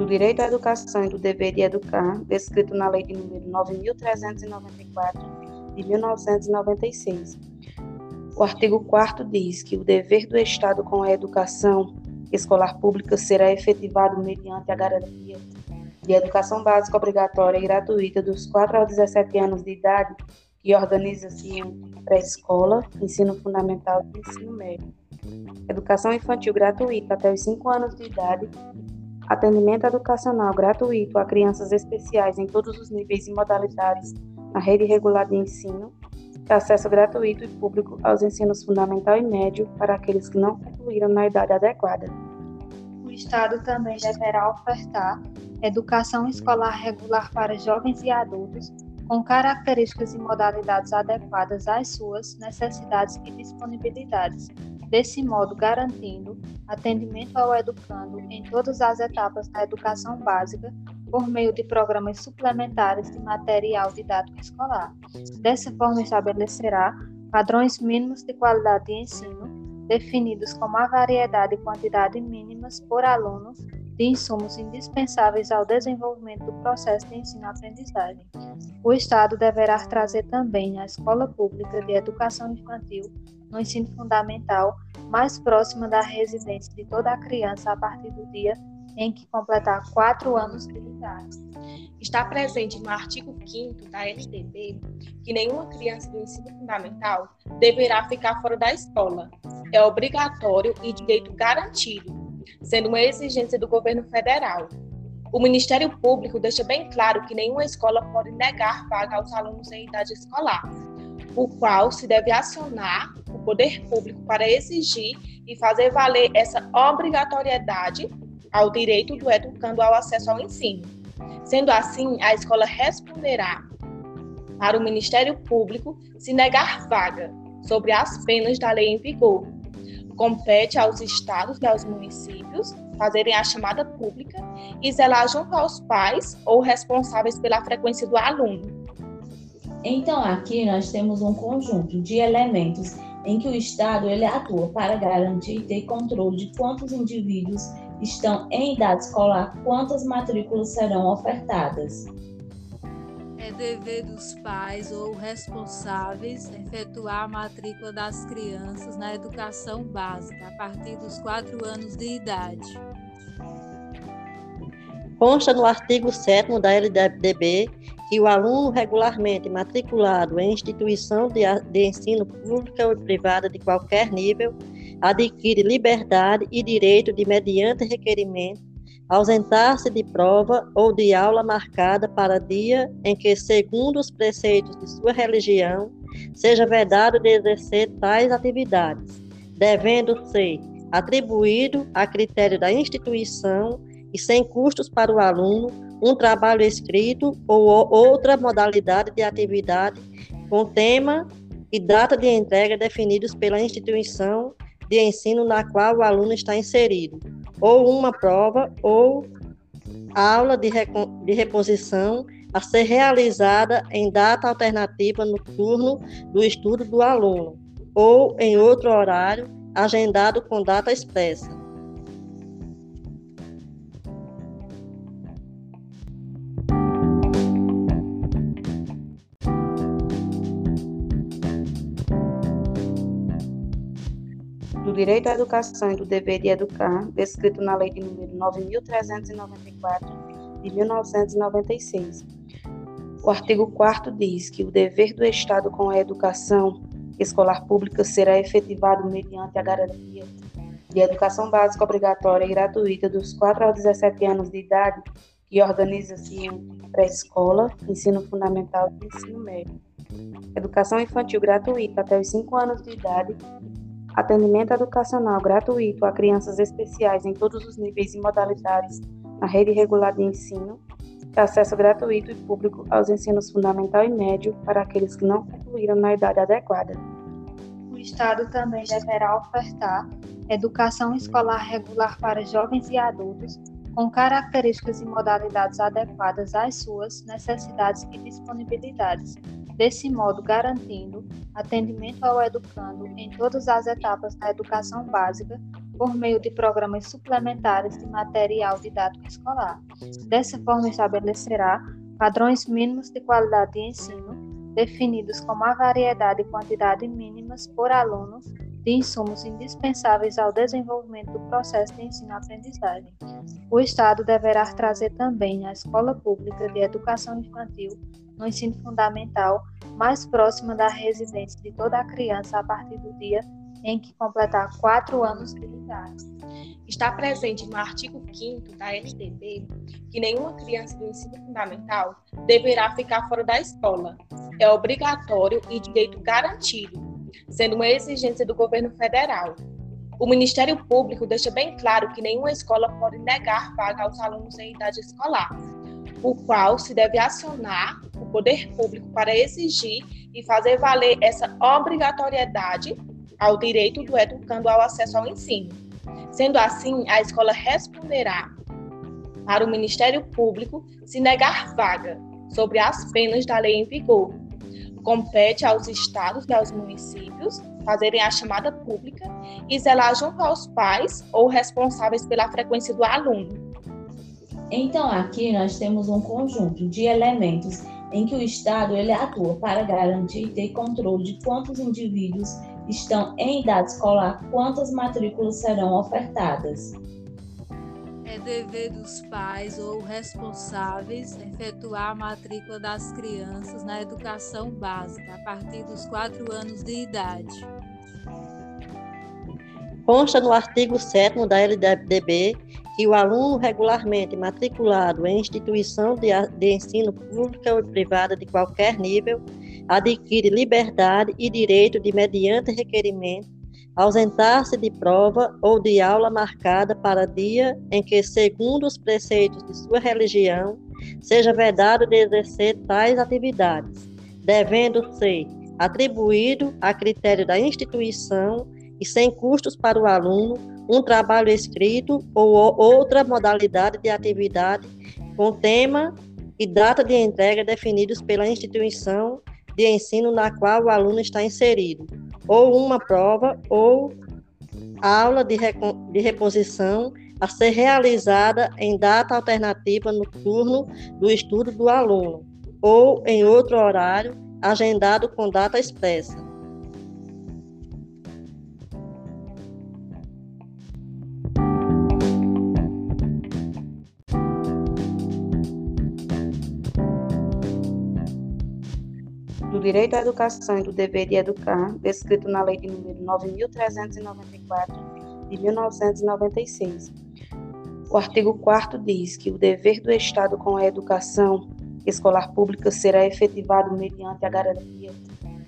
do direito à educação e do dever de educar, descrito na Lei de número 9.394, de 1996. O artigo 4 diz que o dever do Estado com a educação escolar pública será efetivado mediante a garantia de educação básica obrigatória e gratuita dos 4 aos 17 anos de idade, que organiza-se em pré-escola, ensino fundamental e ensino médio. Educação infantil gratuita até os 5 anos de idade atendimento educacional gratuito a crianças especiais em todos os níveis e modalidades na rede regular de ensino, acesso gratuito e público aos ensinos fundamental e médio para aqueles que não concluíram na idade adequada. O Estado também deverá ofertar educação escolar regular para jovens e adultos com características e modalidades adequadas às suas necessidades e disponibilidades, desse modo garantindo atendimento ao educando em todas as etapas da educação básica por meio de programas suplementares de material didático escolar. Dessa forma, estabelecerá padrões mínimos de qualidade de ensino, definidos como a variedade e quantidade mínimas por aluno de insumos indispensáveis ao desenvolvimento do processo de ensino-aprendizagem. O Estado deverá trazer também a escola pública de educação infantil no ensino fundamental mais próxima da residência de toda a criança a partir do dia em que completar quatro anos de idade. Está presente no artigo 5 da LDB que nenhuma criança do ensino fundamental deverá ficar fora da escola. É obrigatório e direito garantido, sendo uma exigência do governo federal. O Ministério Público deixa bem claro que nenhuma escola pode negar vaga aos alunos em idade escolar, o qual se deve acionar o poder público para exigir e fazer valer essa obrigatoriedade ao direito do educando ao acesso ao ensino. Sendo assim, a escola responderá para o Ministério Público se negar vaga sobre as penas da lei em vigor. Compete aos estados e aos municípios fazerem a chamada pública e zelar junto aos pais ou responsáveis pela frequência do aluno então, aqui nós temos um conjunto de elementos em que o Estado ele atua para garantir e ter controle de quantos indivíduos estão em idade escolar, quantas matrículas serão ofertadas. É dever dos pais ou responsáveis efetuar a matrícula das crianças na educação básica a partir dos quatro anos de idade. Consta no artigo 7 da LDB que o aluno regularmente matriculado em instituição de, de ensino pública ou privada de qualquer nível adquire liberdade e direito de, mediante requerimento, ausentar-se de prova ou de aula marcada para dia em que, segundo os preceitos de sua religião, seja vedado de exercer tais atividades, devendo ser atribuído a critério da instituição e sem custos para o aluno um trabalho escrito ou outra modalidade de atividade com tema e data de entrega definidos pela instituição de ensino na qual o aluno está inserido, ou uma prova ou aula de, de reposição a ser realizada em data alternativa no turno do estudo do aluno, ou em outro horário agendado com data expressa direito à educação e do dever de educar, descrito na Lei de número 9.394, de 1996. O artigo 4 diz que o dever do Estado com a educação escolar pública será efetivado mediante a garantia de educação básica obrigatória e gratuita dos 4 aos 17 anos de idade, que organiza-se em pré-escola, ensino fundamental e ensino médio. Educação infantil gratuita até os 5 anos de idade atendimento educacional gratuito a crianças especiais em todos os níveis e modalidades na rede regular de ensino, acesso gratuito e público aos ensinos fundamental e médio para aqueles que não concluíram na idade adequada. O Estado também deverá ofertar educação escolar regular para jovens e adultos com características e modalidades adequadas às suas necessidades e disponibilidades, desse modo garantindo atendimento ao educando em todas as etapas da educação básica por meio de programas suplementares de material didático escolar. Dessa forma, estabelecerá padrões mínimos de qualidade de ensino, definidos como a variedade e quantidade mínimas por aluno de insumos indispensáveis ao desenvolvimento do processo de ensino-aprendizagem. O Estado deverá trazer também a escola pública de educação infantil no ensino fundamental mais próxima da residência de toda a criança a partir do dia em que completar quatro anos de idade. Está presente no artigo 5 da LDB que nenhuma criança do ensino fundamental deverá ficar fora da escola. É obrigatório e direito garantido sendo uma exigência do governo federal. O Ministério Público deixa bem claro que nenhuma escola pode negar vaga aos alunos em idade escolar, o qual se deve acionar poder público para exigir e fazer valer essa obrigatoriedade ao direito do educando ao acesso ao ensino. Sendo assim, a escola responderá para o Ministério Público se negar vaga sobre as penas da lei em vigor, Compete aos estados e aos municípios fazerem a chamada pública e zelar junto aos pais ou responsáveis pela frequência do aluno. Então, aqui nós temos um conjunto de elementos em que o Estado ele atua para garantir e ter controle de quantos indivíduos estão em idade escolar, quantas matrículas serão ofertadas é dever dos pais ou responsáveis efetuar a matrícula das crianças na educação básica a partir dos quatro anos de idade. Consta no artigo 7 da LDB que o aluno regularmente matriculado em instituição de, de ensino pública ou privada de qualquer nível adquire liberdade e direito de, mediante requerimento, ausentar-se de prova ou de aula marcada para dia em que, segundo os preceitos de sua religião, seja vedado de exercer tais atividades, devendo ser atribuído a critério da instituição e sem custos para o aluno um trabalho escrito ou outra modalidade de atividade com tema e data de entrega definidos pela instituição de ensino na qual o aluno está inserido, ou uma prova ou aula de, de reposição a ser realizada em data alternativa no turno do estudo do aluno, ou em outro horário agendado com data expressa. Do direito à educação e do dever de educar, descrito na Lei de número 9.394 de 1996. O artigo 4 diz que o dever do Estado com a educação escolar pública será efetivado mediante a garantia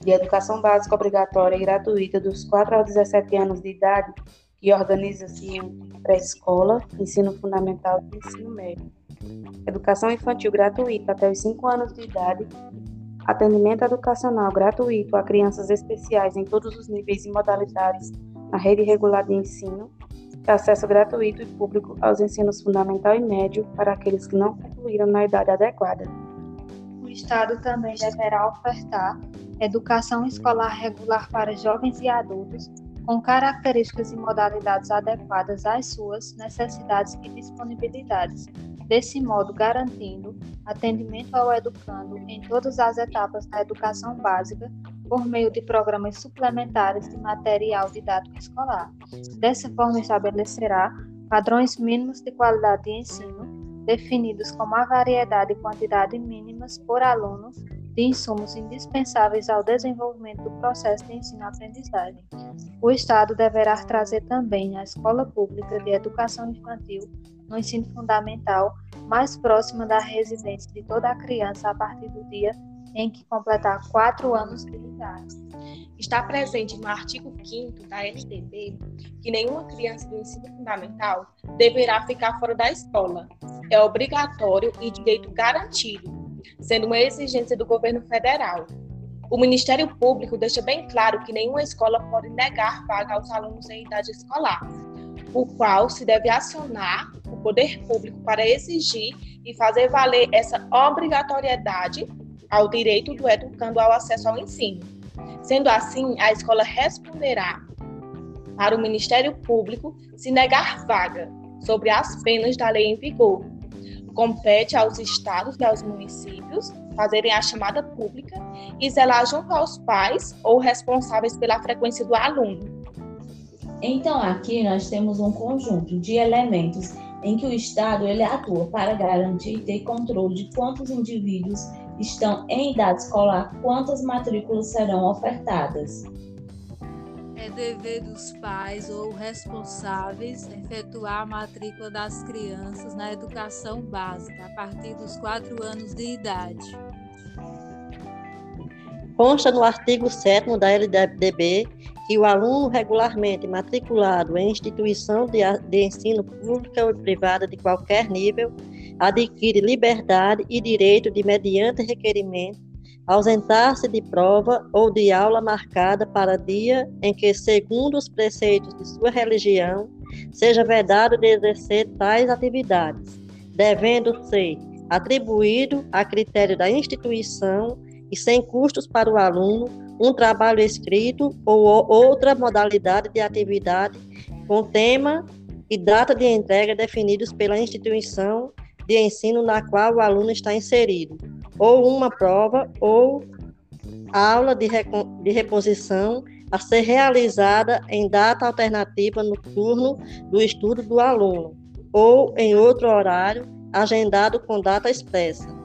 de educação básica obrigatória e gratuita dos 4 aos 17 anos de idade, que organiza-se em pré-escola, ensino fundamental e ensino médio. Educação infantil gratuita até os 5 anos de idade atendimento educacional gratuito a crianças especiais em todos os níveis e modalidades na rede regular de ensino, acesso gratuito e público aos ensinos fundamental e médio para aqueles que não concluíram na idade adequada. O Estado também deverá ofertar educação escolar regular para jovens e adultos com características e modalidades adequadas às suas necessidades e disponibilidades, desse modo garantindo atendimento ao educando em todas as etapas da educação básica por meio de programas suplementares de material didático escolar. Dessa forma, estabelecerá padrões mínimos de qualidade de ensino, definidos como a variedade e quantidade mínimas por aluno de insumos indispensáveis ao desenvolvimento do processo de ensino-aprendizagem. O Estado deverá trazer também a escola pública de educação infantil no ensino fundamental mais próxima da residência de toda a criança a partir do dia em que completar quatro anos de idade. Está presente no artigo 5 da LDB que nenhuma criança do ensino fundamental deverá ficar fora da escola. É obrigatório e direito garantido sendo uma exigência do governo federal. O Ministério Público deixa bem claro que nenhuma escola pode negar vaga aos alunos em idade escolar, o qual se deve acionar o poder público para exigir e fazer valer essa obrigatoriedade ao direito do educando ao acesso ao ensino. Sendo assim, a escola responderá para o Ministério Público se negar vaga sobre as penas da lei em vigor. Compete aos estados e aos municípios fazerem a chamada pública e zelar junto aos pais ou responsáveis pela frequência do aluno. Então, aqui nós temos um conjunto de elementos em que o Estado ele atua para garantir e ter controle de quantos indivíduos estão em idade escolar, quantas matrículas serão ofertadas. É dever dos pais ou responsáveis efetuar a matrícula das crianças na educação básica a partir dos quatro anos de idade. Consta no artigo 7 da LDB que o aluno regularmente matriculado em instituição de, de ensino pública ou privada de qualquer nível adquire liberdade e direito de, mediante requerimento, ausentar-se de prova ou de aula marcada para dia em que, segundo os preceitos de sua religião, seja vedado de exercer tais atividades, devendo ser atribuído a critério da instituição e sem custos para o aluno um trabalho escrito ou outra modalidade de atividade com tema e data de entrega definidos pela instituição de ensino na qual o aluno está inserido, ou uma prova ou aula de, de reposição a ser realizada em data alternativa no turno do estudo do aluno, ou em outro horário agendado com data expressa